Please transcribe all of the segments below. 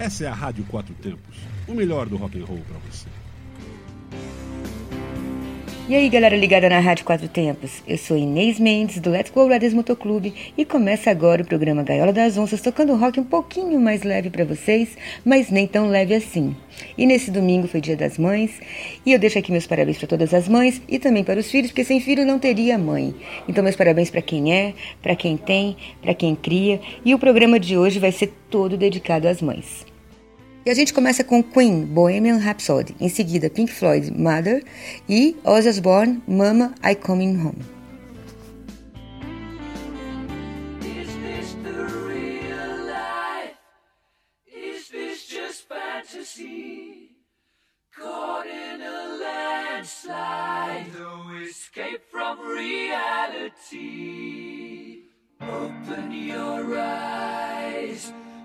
Essa é a Rádio Quatro Tempos, o melhor do rock and roll para você. E aí, galera ligada na Rádio Quatro Tempos. Eu sou Inês Mendes, do Let's Go Brothers Motoclube, e começa agora o programa Gaiola das Onças, tocando rock um pouquinho mais leve para vocês, mas nem tão leve assim. E nesse domingo foi Dia das Mães, e eu deixo aqui meus parabéns para todas as mães e também para os filhos, porque sem filho não teria mãe. Então, meus parabéns para quem é, para quem tem, para quem cria, e o programa de hoje vai ser todo dedicado às mães. E a gente começa com Queen, Bohemian Rhapsody, em seguida Pink Floyd, Mother e Ozzy Osbourne, Mama, I Coming Home. Escape from reality. Open your eyes.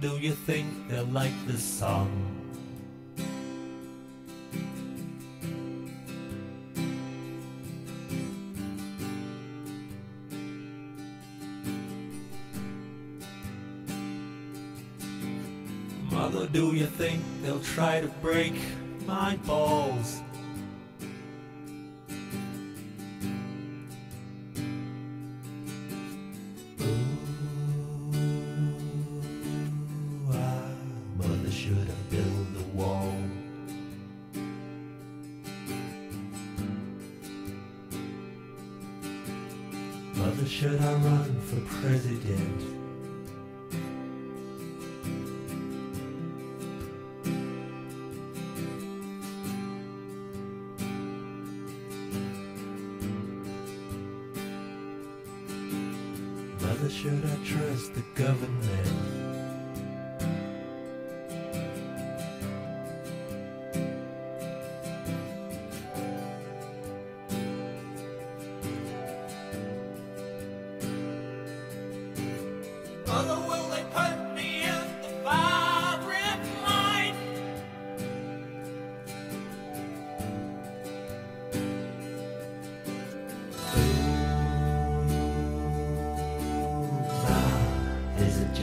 do you think they'll like this song? Mother, do you think they'll try to break my ball?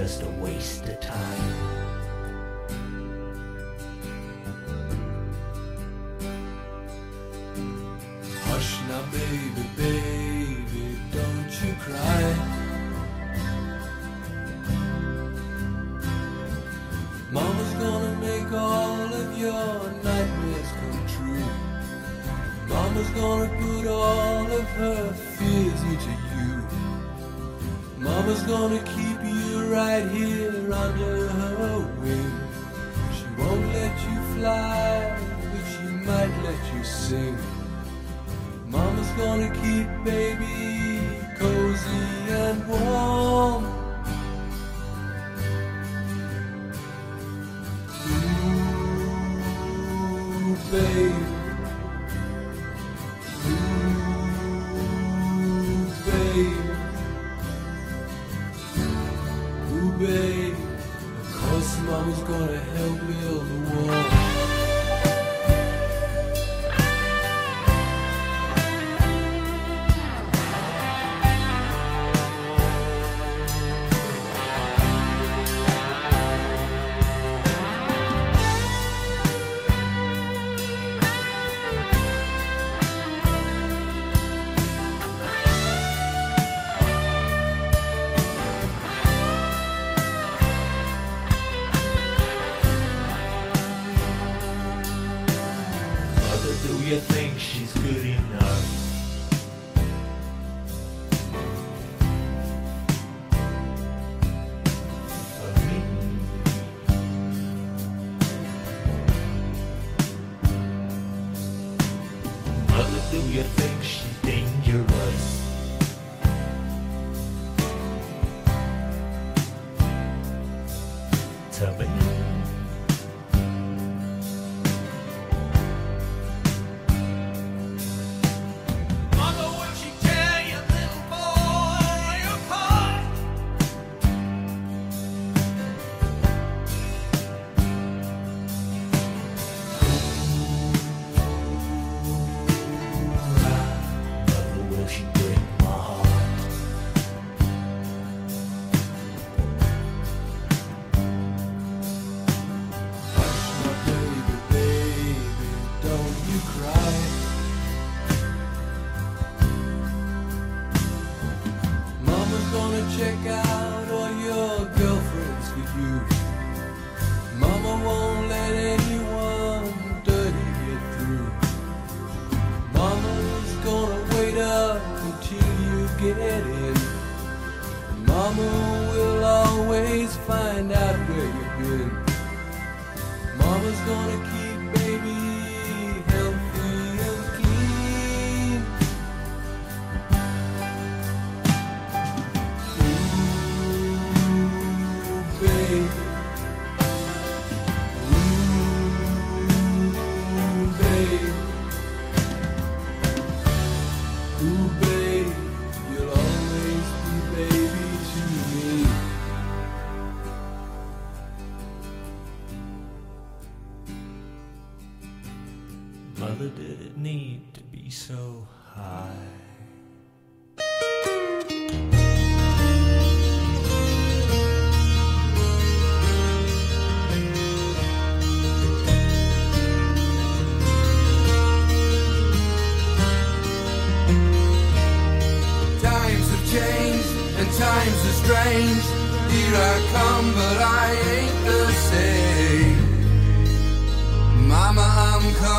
just a waste of time. Hush now, baby, baby, don't you cry. Mama's gonna make all of your nightmares come true. Mama's gonna put all of her fears into you. Mama's gonna keep sing tell me.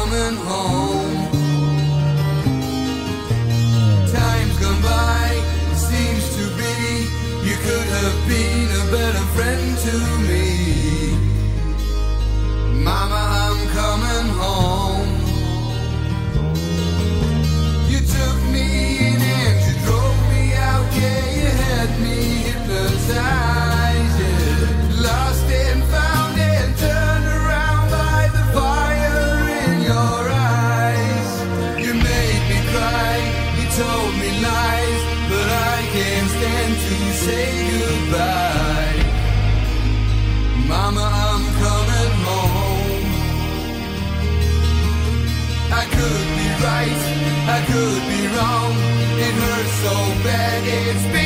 Coming home. Time's gone by, seems to be you could have been a better friend to me. Mama, I'm coming could be wrong. It hurts so bad, it's been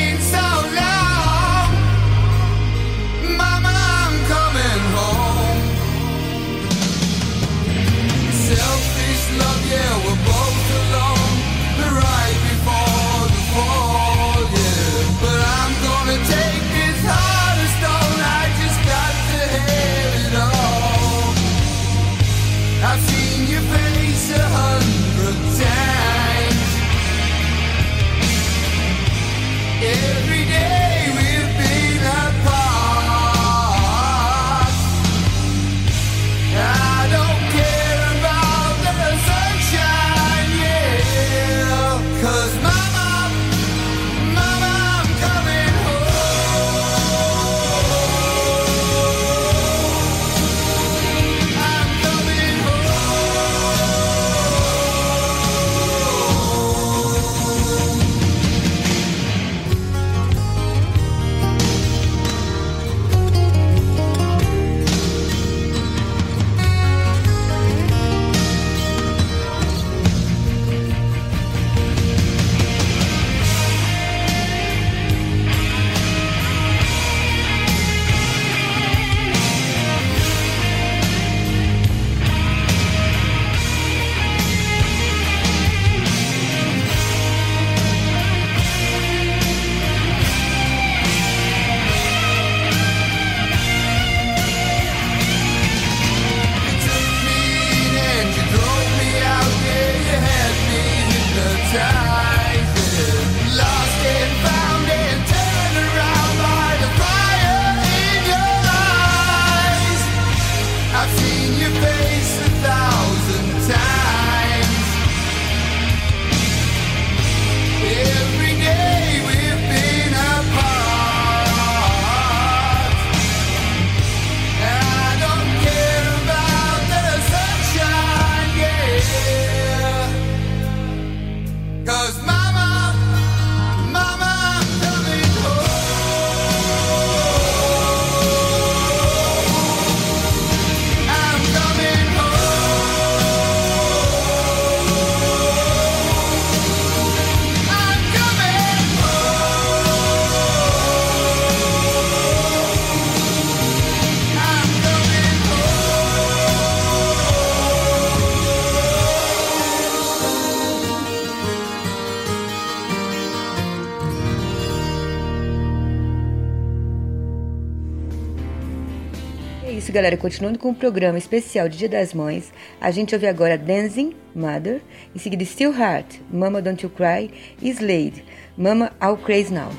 galera. Continuando com o programa especial de Dia das Mães, a gente ouve agora Dancing, Mother, em seguida Still Heart, Mama Don't You Cry e Slade, Mama All Crazy Now.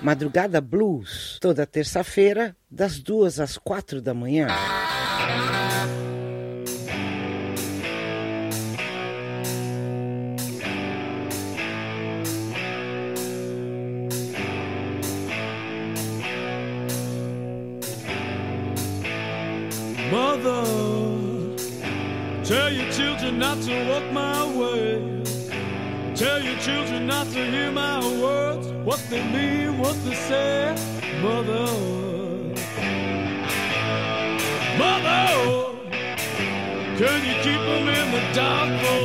Madrugada Blues, toda terça-feira, das duas às quatro da manhã. Mother, tell your children not to walk my way. Tell your children not to hear my words, what they mean, what they say. Mother, Mother, Can you keep them in the dark for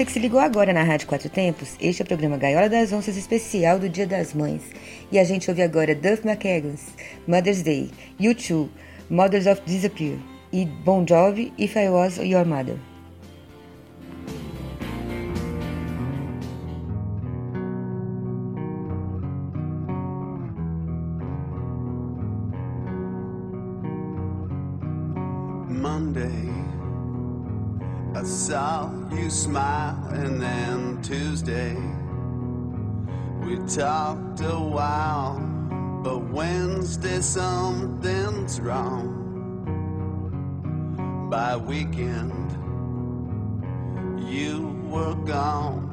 você que se ligou agora na Rádio Quatro Tempos, este é o programa Gaiola das Onças especial do Dia das Mães. E a gente ouve agora Duff McKagans, Mother's Day, U2, Mothers of Disappear e Bon Jovi, If I Was Your Mother. Monday, I saw you smile, and then Tuesday, we talked a while, but Wednesday something's wrong. By weekend, you were gone.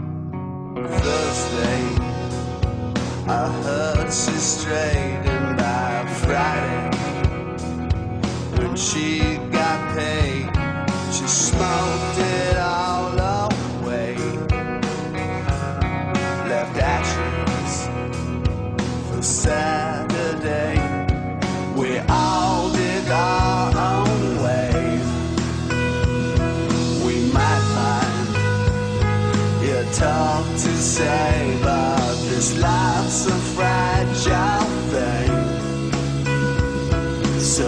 Thursday, I heard she strayed, and by Friday when she got paid, she smoked it Saturday. We all did our own way. We might find your talk to say, but this life's a fragile thing. So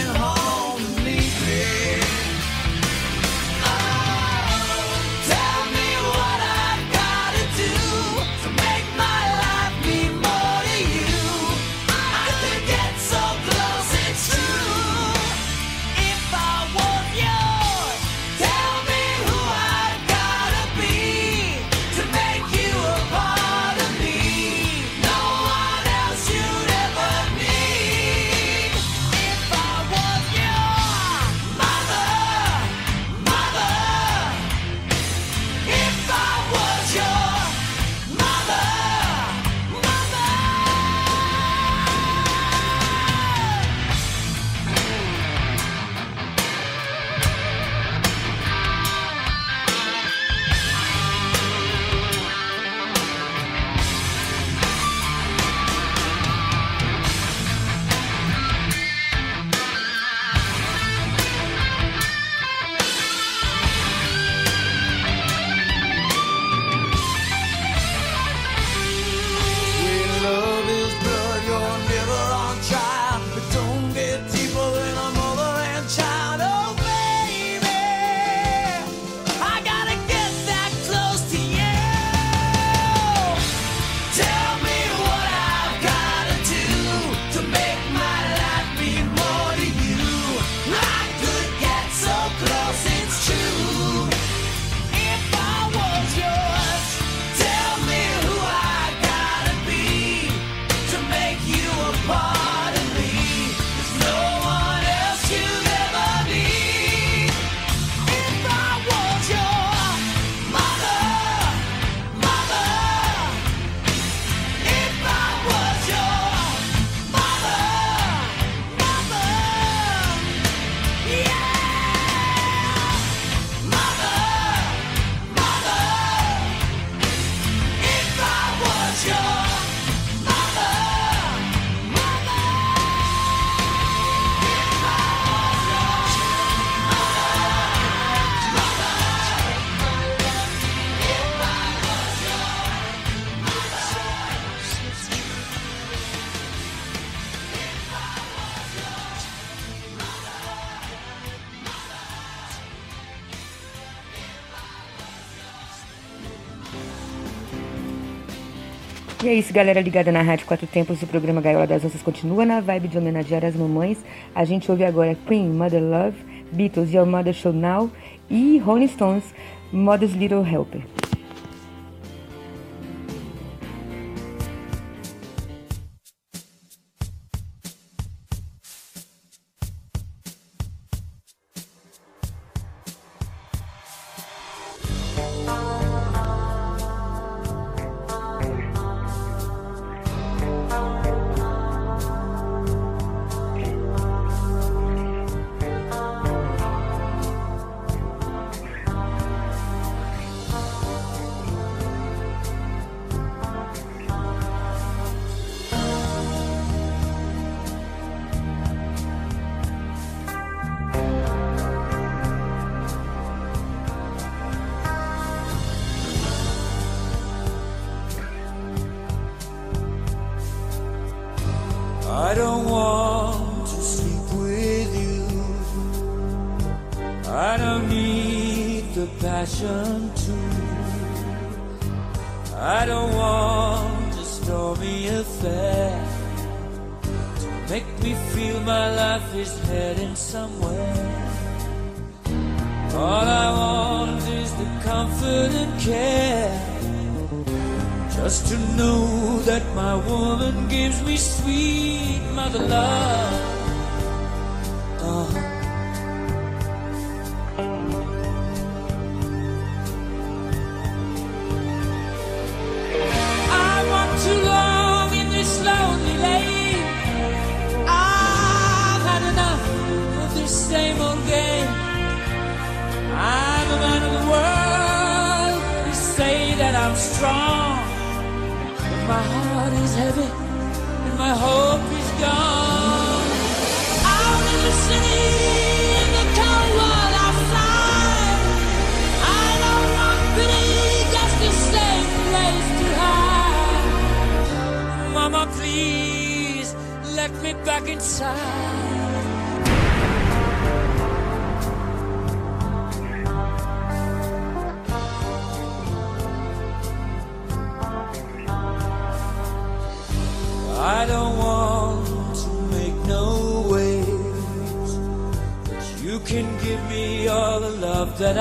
isso, galera ligada na Rádio Quatro Tempos, o programa Gaiola das Onças continua na vibe de homenagear as mamães. A gente ouve agora Queen, Mother Love, Beatles, Your Mother Show Now e Rolling Stones, Mother's Little Helper.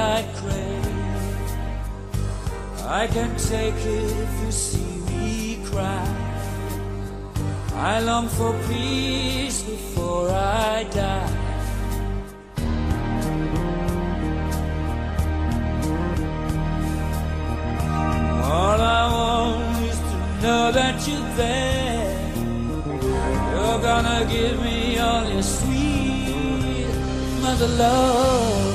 I crave. I can take it if you see me cry. I long for peace before I die. All I want is to know that you're there. You're gonna give me all your sweet mother love.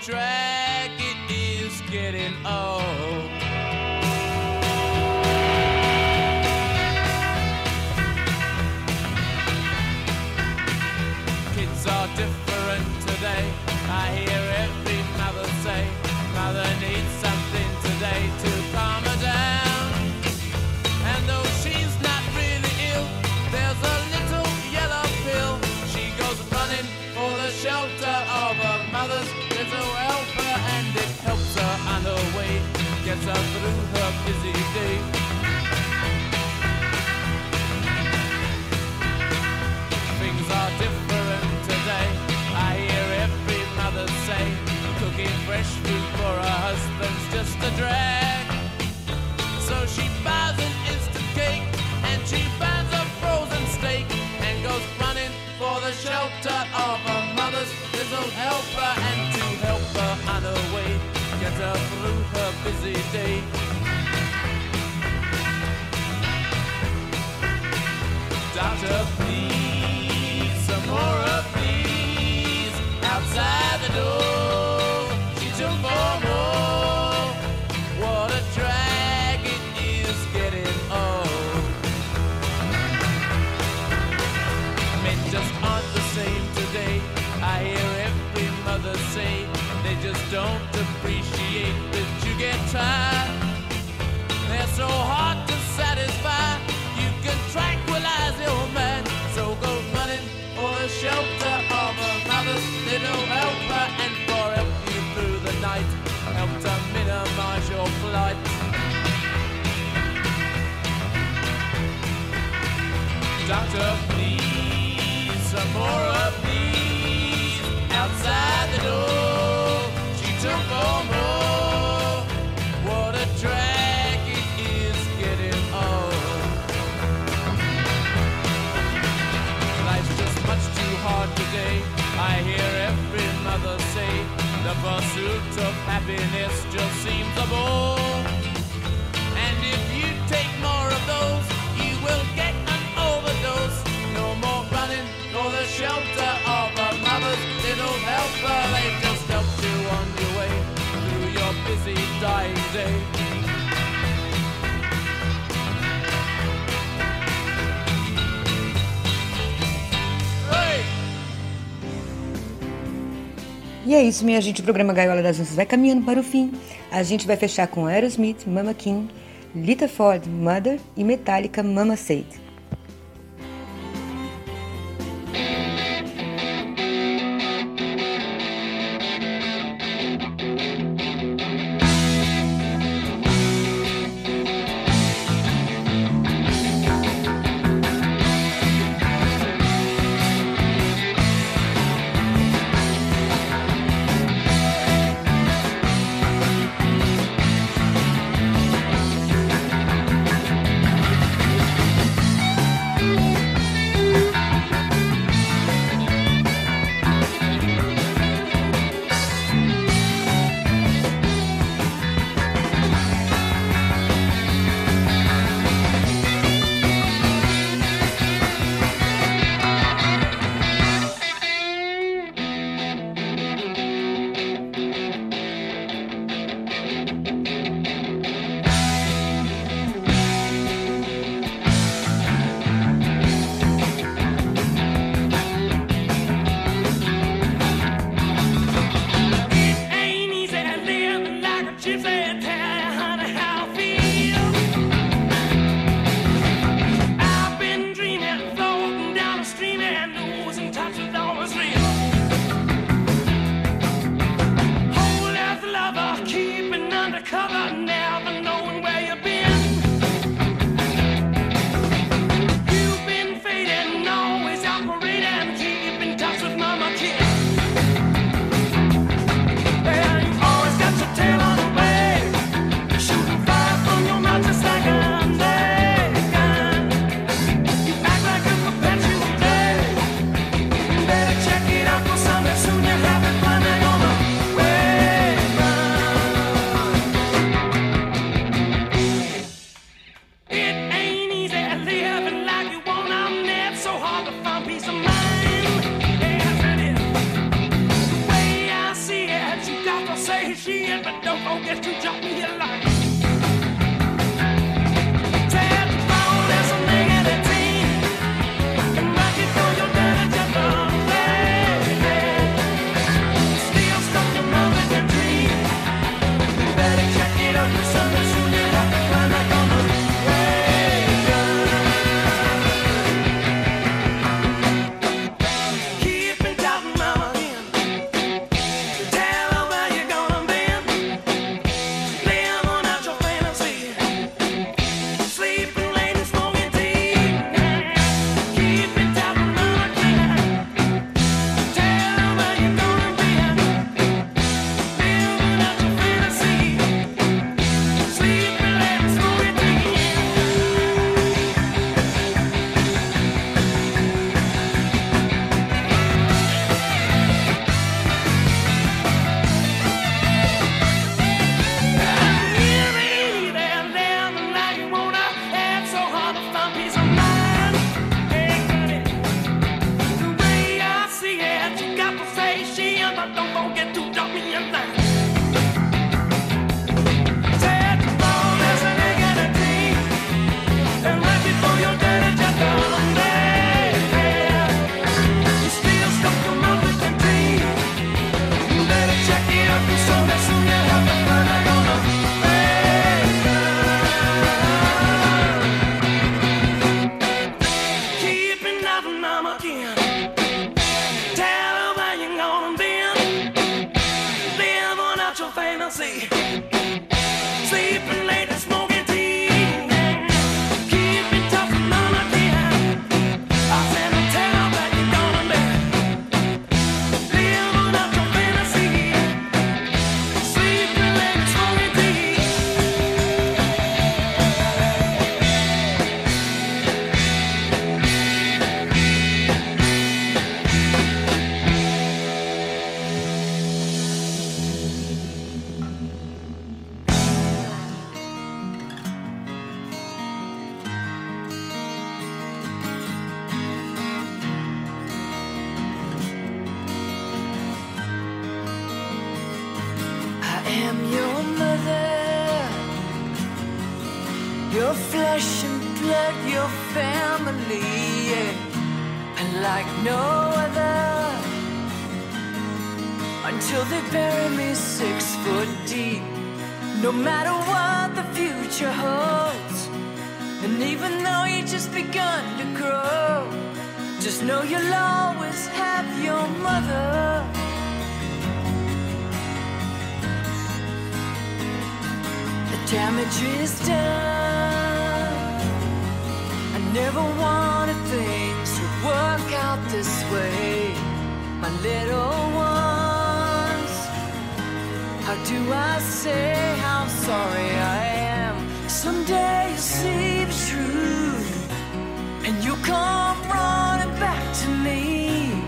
track. help her and to help her on her way, get her through her busy day. Doctor, please, some more of these outside the door. She took four more. What a drag it is getting old. Men just aren't the same today. I hear say they just don't appreciate that you get tired. They're so hard to satisfy. You can tranquilize your mind. So go running for the shelter of another's little helper and for help you through the night. Help to minimize your plight. Doctor. pursuit of happiness just seems a bore. E é isso, minha gente. O programa Gaiola das Danças vai caminhando para o fim. A gente vai fechar com Aerosmith, Mama King, Lita Ford, Mother e Metallica, Mama Said. am your mother. Your flesh and blood, your family, yeah. and like no other. Until they bury me six foot deep. No matter what the future holds, and even though you just begun to grow, just know you'll always have your mother. Damage is done. I never wanted things to work out this way. My little ones, how do I say how sorry I am? Someday you'll see the truth, and you'll come running back to me.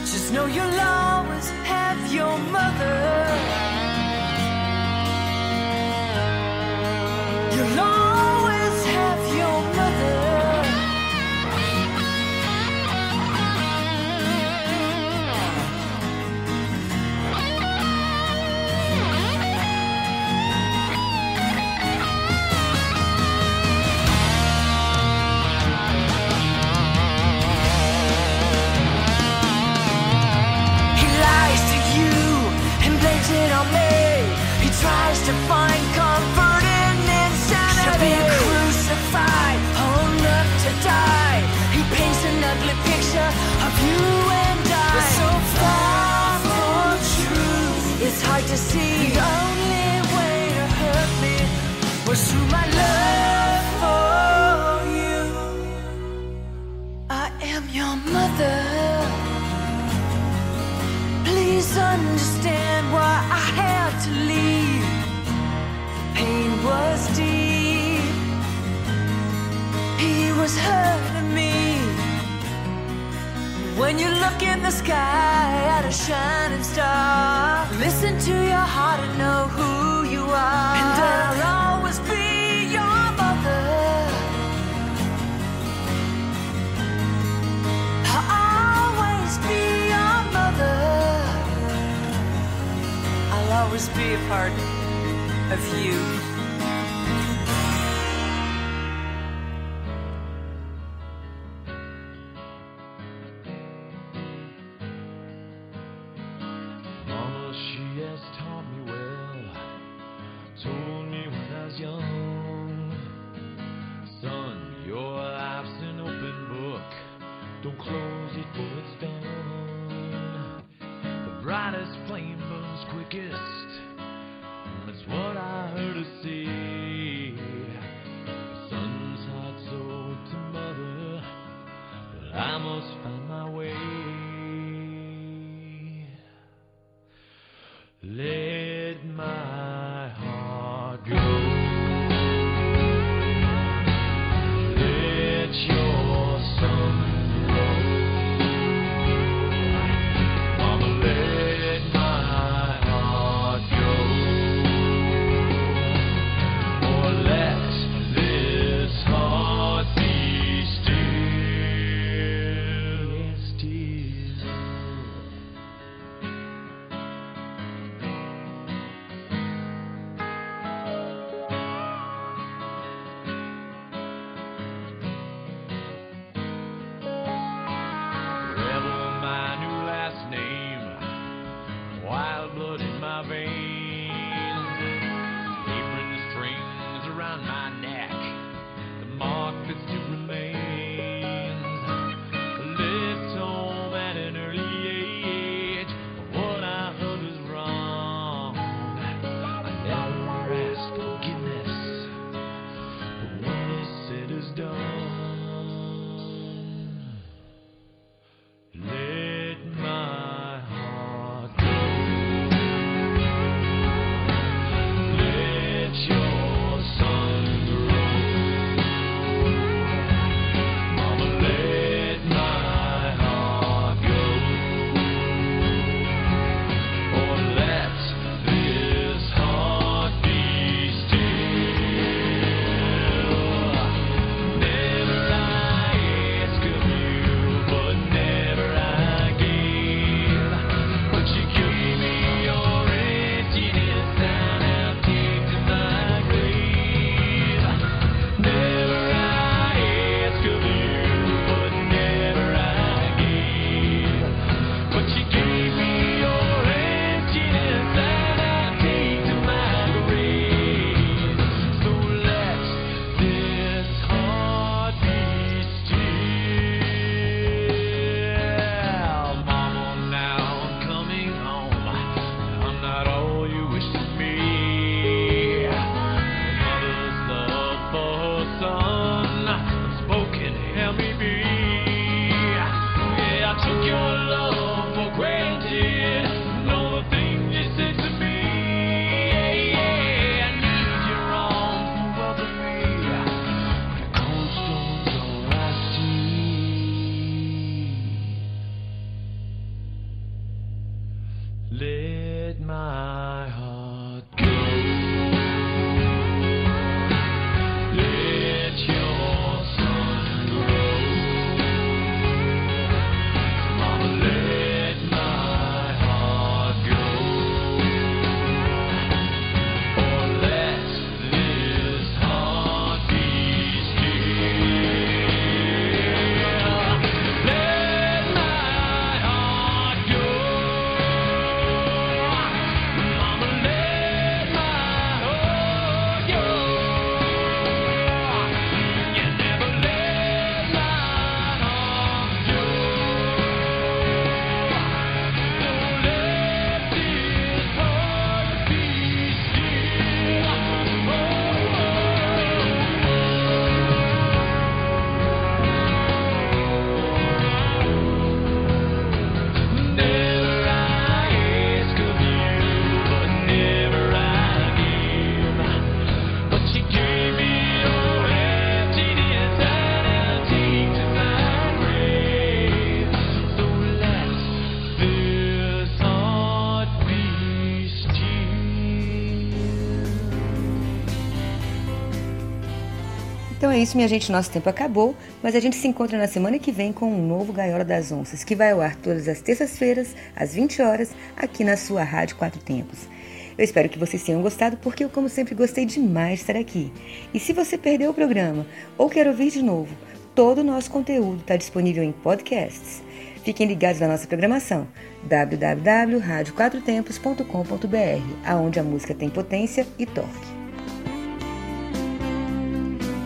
Just know you'll always have your mother. You'll always The only way to hurt me was through my love for you. I am your mother. Please understand why I had to leave. Pain was deep. He was me. When you look in the sky at a shining star, listen to your heart and know who you are. And I'll always be your mother. I'll always be your mother. I'll always be a part of you. my veins. Isso, minha gente. Nosso tempo acabou, mas a gente se encontra na semana que vem com um novo Gaiola das Onças, que vai ao ar todas as terças-feiras, às 20 horas, aqui na sua Rádio Quatro Tempos. Eu espero que vocês tenham gostado, porque eu, como sempre, gostei demais de estar aqui. E se você perdeu o programa ou quer ouvir de novo, todo o nosso conteúdo está disponível em podcasts. Fiquem ligados na nossa programação www.radioquatrotempos.com.br, aonde a música tem potência e toque.